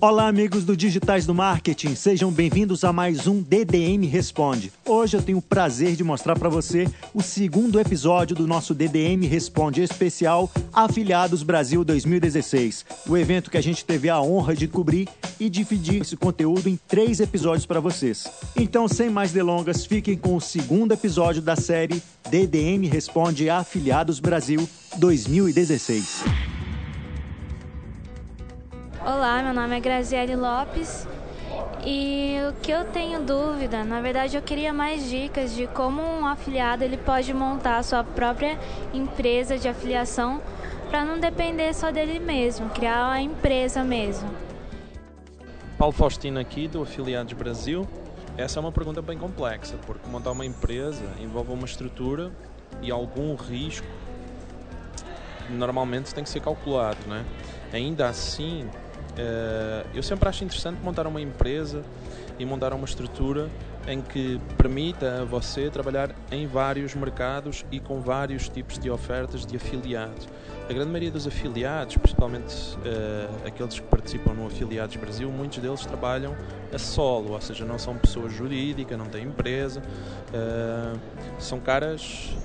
Olá, amigos do Digitais do Marketing, sejam bem-vindos a mais um DDM Responde. Hoje eu tenho o prazer de mostrar para você o segundo episódio do nosso DDM Responde especial Afiliados Brasil 2016, o evento que a gente teve a honra de cobrir e dividir esse conteúdo em três episódios para vocês. Então, sem mais delongas, fiquem com o segundo episódio da série DDM Responde Afiliados Brasil 2016. Olá, meu nome é Graziele Lopes e o que eu tenho dúvida, na verdade eu queria mais dicas de como um afiliado ele pode montar a sua própria empresa de afiliação para não depender só dele mesmo, criar a empresa mesmo. Paulo Faustino aqui do Afiliados Brasil. Essa é uma pergunta bem complexa, porque montar uma empresa envolve uma estrutura e algum risco normalmente tem que ser calculado, né? Ainda assim, eu sempre acho interessante montar uma empresa e montar uma estrutura em que permita a você trabalhar em vários mercados e com vários tipos de ofertas de afiliados. A grande maioria dos afiliados, principalmente uh, aqueles que participam no Afiliados Brasil, muitos deles trabalham a solo, ou seja, não são pessoas jurídicas, não têm empresa, uh, são caras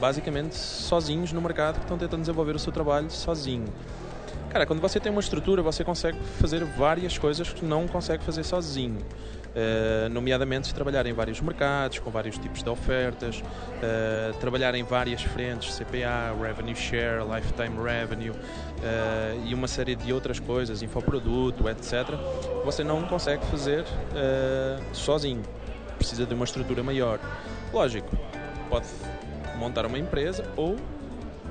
basicamente sozinhos no mercado que estão tentando desenvolver o seu trabalho sozinho. Cara, quando você tem uma estrutura, você consegue fazer várias coisas que não consegue fazer sozinho. Uh, nomeadamente trabalhar em vários mercados, com vários tipos de ofertas, uh, trabalhar em várias frentes, CPA, Revenue Share, Lifetime Revenue uh, e uma série de outras coisas, infoproduto, etc. Você não consegue fazer sozinho. Precisa de uma estrutura maior. Lógico, pode montar uma empresa ou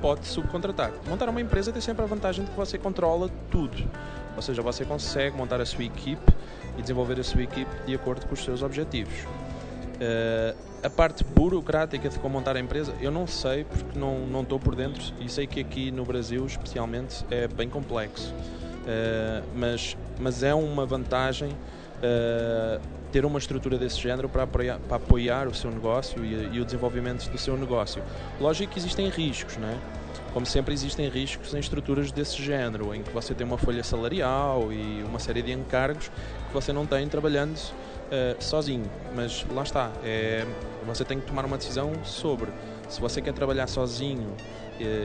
pode subcontratar. Montar uma empresa tem sempre a vantagem de que você controla tudo. Ou seja, você consegue montar a sua equipe e desenvolver a sua equipe de acordo com os seus objetivos. Uh, a parte burocrática de como montar a empresa, eu não sei porque não, não estou por dentro e sei que aqui no Brasil, especialmente, é bem complexo. Uh, mas, mas é uma vantagem uh, ter uma estrutura desse género para apoiar, para apoiar o seu negócio e, e, o desenvolvimento do seu negócio. Lógico que existem riscos, não é? Como sempre, existem riscos em estruturas desse género, em que você tem uma folha salarial e uma série de encargos que você não tem trabalhando uh, sozinho. Mas lá está, é, você tem que tomar uma decisão sobre se você quer trabalhar sozinho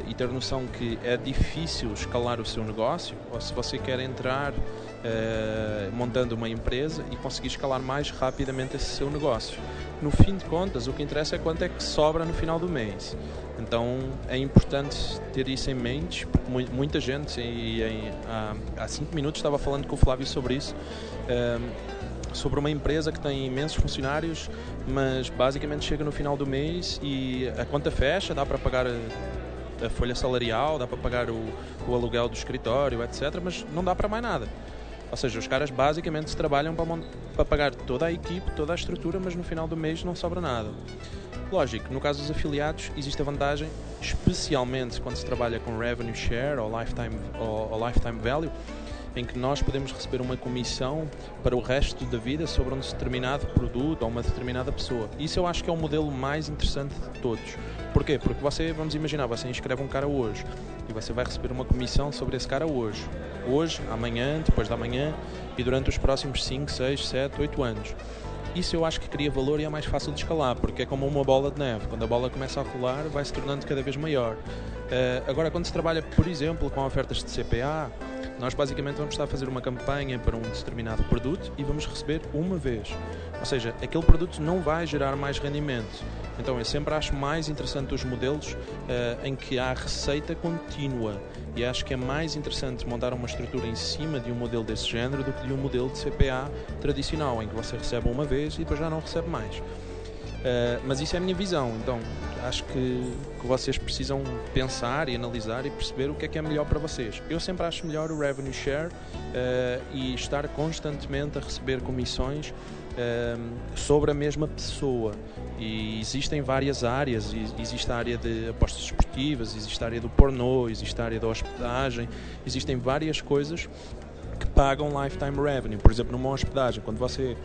e ter noção que é difícil escalar o seu negócio, ou se você quer entrar uh, montando uma empresa e conseguir escalar mais rapidamente esse seu negócio. No fim de contas, o que interessa é quanto é que sobra no final do mês. Então é importante ter isso em mente, porque muita gente, e, e há, há cinco minutos estava falando com o Flávio sobre isso, uh, sobre uma empresa que tem imensos funcionários, mas basicamente chega no final do mês e a conta fecha, dá para pagar a folha salarial, dá para pagar o, o aluguel do escritório, etc., mas não dá para mais nada. Ou seja, os caras basicamente trabalham para, para pagar toda a equipe, toda a estrutura, mas no final do mês não sobra nada. Lógico, no caso dos afiliados, existe a vantagem, especialmente quando se trabalha com revenue share ou lifetime, ou, ou lifetime value, em que nós podemos receber uma comissão para o resto da vida sobre um determinado produto ou uma determinada pessoa. Isso eu acho que é o modelo mais interessante de todos. Porquê? Porque você, vamos imaginar, você inscreve um cara hoje e você vai receber uma comissão sobre esse cara hoje. Hoje, amanhã, depois da manhã e durante os próximos 5, 6, 7, 8 anos. Isso eu acho que cria valor e é mais fácil de escalar, porque é como uma bola de neve. Quando a bola começa a rolar, vai se tornando cada vez maior. Uh, agora, quando se trabalha, por exemplo, com ofertas de CPA, nós basicamente vamos estar a fazer uma campanha para um determinado produto e vamos receber uma vez. Ou seja, aquele produto não vai gerar mais rendimento. Então eu sempre acho mais interessante os modelos uh, em que há receita contínua. E acho que é mais interessante montar uma estrutura em cima de um modelo desse género do que de um modelo de CPA tradicional, em que você recebe uma vez e depois já não recebe mais. Uh, mas isso é a minha visão, então acho que, que, vocês precisam pensar e analisar e perceber o que é que é melhor para vocês. Eu sempre acho melhor o revenue share uh, e estar constantemente a receber comissões uh, sobre a mesma pessoa. E existem várias áreas: existe a área de apostas esportivas, existe a área do pornô, existe a área da hospedagem, existem várias coisas que pagam lifetime revenue. Por exemplo, numa hospedagem, quando você,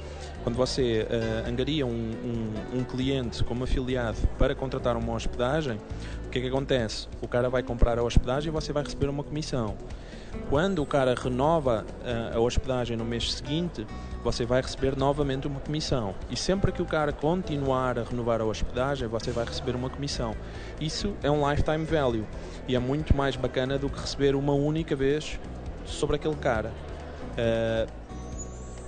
quando você uh, angaria um, um, um, cliente como afiliado para contratar uma hospedagem, o que é que acontece? O cara vai comprar a hospedagem e você vai receber uma comissão. Quando o cara renova uh, a hospedagem no mês seguinte, você vai receber novamente uma comissão. E sempre que o cara continuar a renovar a hospedagem, você vai receber uma comissão. Isso é um lifetime value e é muito mais bacana do que receber uma única vez sobre aquele cara. Uh,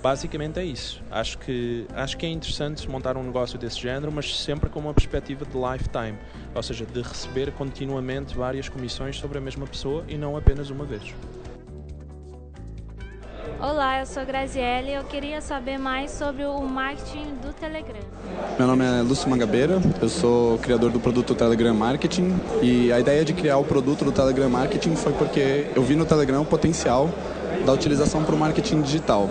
basicamente é isso. Acho que, acho que é interessante montar um negócio desse género, mas sempre com uma perspectiva de lifetime, ou seja, de receber continuamente várias comissões sobre a mesma pessoa e não apenas uma vez. Olá, eu sou Graziele e eu queria saber mais sobre o marketing do Telegram. Meu nome é Lúcio Mangabeira, eu sou criador do produto Telegram Marketing e a ideia de criar o produto do Telegram Marketing foi porque eu vi no Telegram o potencial da utilização para o marketing digital.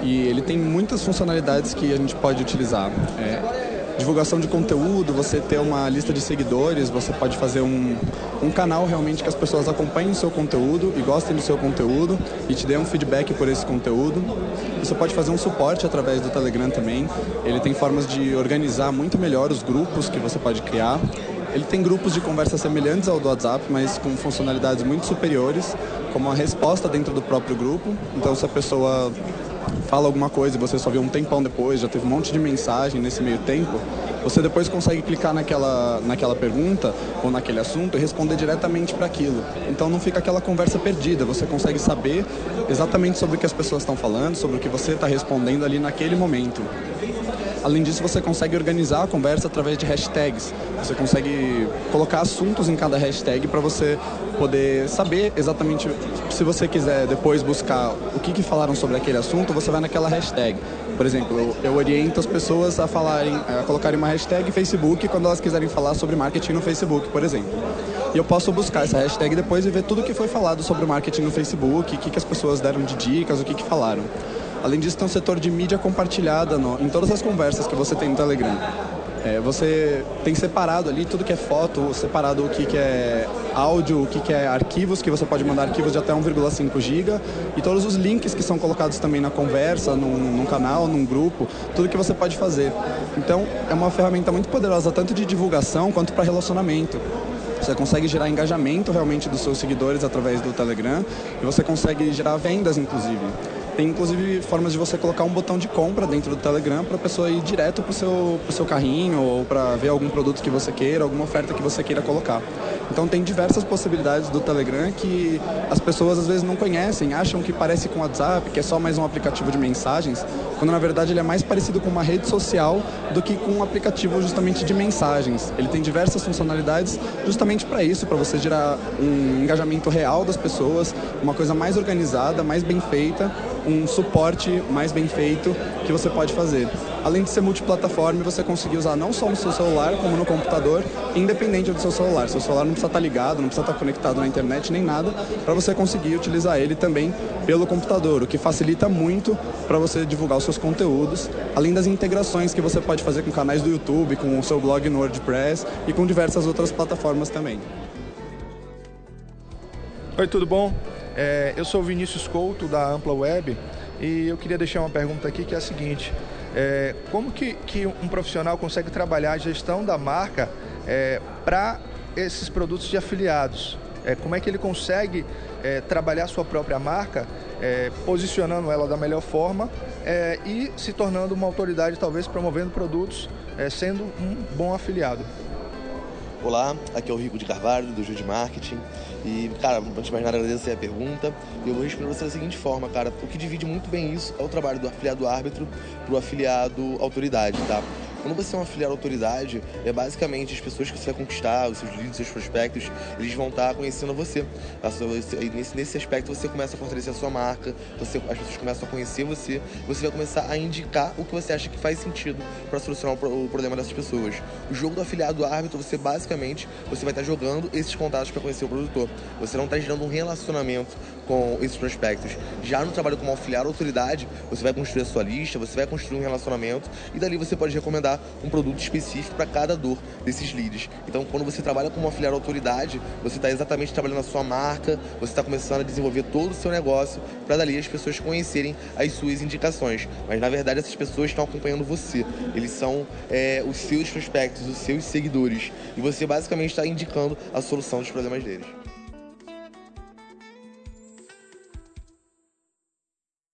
E ele tem muitas funcionalidades que a gente pode utilizar. É, divulgação de conteúdo, você ter uma lista de seguidores, você pode fazer um, um canal realmente que as pessoas acompanhem o seu conteúdo e gostem do seu conteúdo e te dê um feedback por esse conteúdo. Você pode fazer um suporte através do Telegram também. Ele tem formas de organizar muito melhor os grupos que você pode criar. Ele tem grupos de conversa semelhantes ao do WhatsApp, mas com funcionalidades muito superiores, como a resposta dentro do próprio grupo. Então, se a pessoa fala alguma coisa e você só vê um tempão depois, já teve um monte de mensagem nesse meio tempo, você depois consegue clicar naquela, naquela pergunta ou naquele assunto e responder diretamente para aquilo. Então não fica aquela conversa perdida, você consegue saber exatamente sobre o que as pessoas estão falando, sobre o que você está respondendo ali naquele momento. Além disso, você consegue organizar a conversa através de hashtags. Você consegue colocar assuntos em cada hashtag para você poder saber exatamente, se você quiser depois buscar o que, que falaram sobre aquele assunto, você vai naquela hashtag. Por exemplo, eu, oriento as pessoas a falarem, a colocarem uma hashtag Facebook quando elas quiserem falar sobre marketing no Facebook, por exemplo. E eu posso buscar essa hashtag depois e ver tudo que foi falado sobre marketing no Facebook, o que, que as pessoas deram de dicas, o que, que falaram. Além disso, tem um setor de mídia compartilhada no, em todas as conversas que você tem no Telegram. É, você tem separado ali tudo que é foto, separado o que, que é áudio, o que, que é arquivos, que você pode mandar arquivos de até 1,5 GB, e todos os links que são colocados também na conversa, num, num, canal, num grupo, tudo que você pode fazer. Então, é uma ferramenta muito poderosa, tanto de divulgação quanto para relacionamento. Você consegue gerar engajamento realmente dos seus seguidores através do Telegram e você consegue gerar vendas, inclusive. Tem inclusive formas de você colocar um botão de compra dentro do Telegram para a pessoa ir direto para o seu, seu carrinho ou para ver algum produto que você queira, alguma oferta que você queira colocar. Então tem diversas possibilidades do Telegram que as pessoas às vezes não conhecem, acham que parece com o WhatsApp, que é só mais um aplicativo de mensagens, quando na verdade ele é mais parecido com uma rede social do que com um aplicativo justamente de mensagens. Ele tem diversas funcionalidades justamente para isso, para você gerar um engajamento real das pessoas, uma coisa mais organizada, mais bem feita um suporte mais bem feito que você pode fazer. Além de ser multiplataforma, você conseguir usar não só no seu celular, como no computador, independente do seu celular. Seu celular não precisa estar ligado, não precisa estar conectado na internet nem nada, para você conseguir utilizar ele também pelo computador, o que facilita muito para você divulgar os seus conteúdos, além das integrações que você pode fazer com canais do YouTube, com o seu blog no WordPress e com diversas outras plataformas também. Oi, tudo bom? É, eu sou o Vinícius Couto, da Ampla Web, e eu queria deixar uma pergunta aqui que é a seguinte. É, como que, que um profissional consegue trabalhar a gestão da marca é, para esses produtos de afiliados? É, como é que ele consegue é, trabalhar sua própria marca, é, posicionando ela da melhor forma é, e se tornando uma autoridade, talvez promovendo produtos, sendo um bom afiliado? Olá, aqui é o Rico de Carvalho, do Júlio de Marketing. E, cara, antes de mais nada, agradecer a pergunta. E eu vou responder você da seguinte forma, cara. O que divide muito bem isso é o trabalho do afiliado árbitro pro afiliado autoridade, tá? Quando você é um afiliado autoridade, é basicamente as pessoas que você vai conquistar, os seus leads, os seus prospectos, eles vão estar conhecendo você. Nesse, aspecto você começa a fortalecer a sua marca, você, as pessoas começam a conhecer você, você vai começar a indicar o que você acha que faz sentido para solucionar o problema dessas pessoas. O jogo do afiliado árbitro, você basicamente você vai estar jogando esses contatos para conhecer o produtor. Você não está gerando um relacionamento com esses prospectos. Já no trabalho como auxiliar autoridade, você vai construir a sua lista, você vai construir um relacionamento e dali você pode recomendar um produto específico para cada dor desses leads. Então, quando você trabalha como auxiliar autoridade, você está exatamente trabalhando a sua marca, você está começando a desenvolver todo o seu negócio para dali as pessoas conhecerem as suas indicações. Mas na verdade essas pessoas estão acompanhando você. Eles são é, os seus prospectos, os seus seguidores. E você basicamente está indicando a solução dos problemas deles.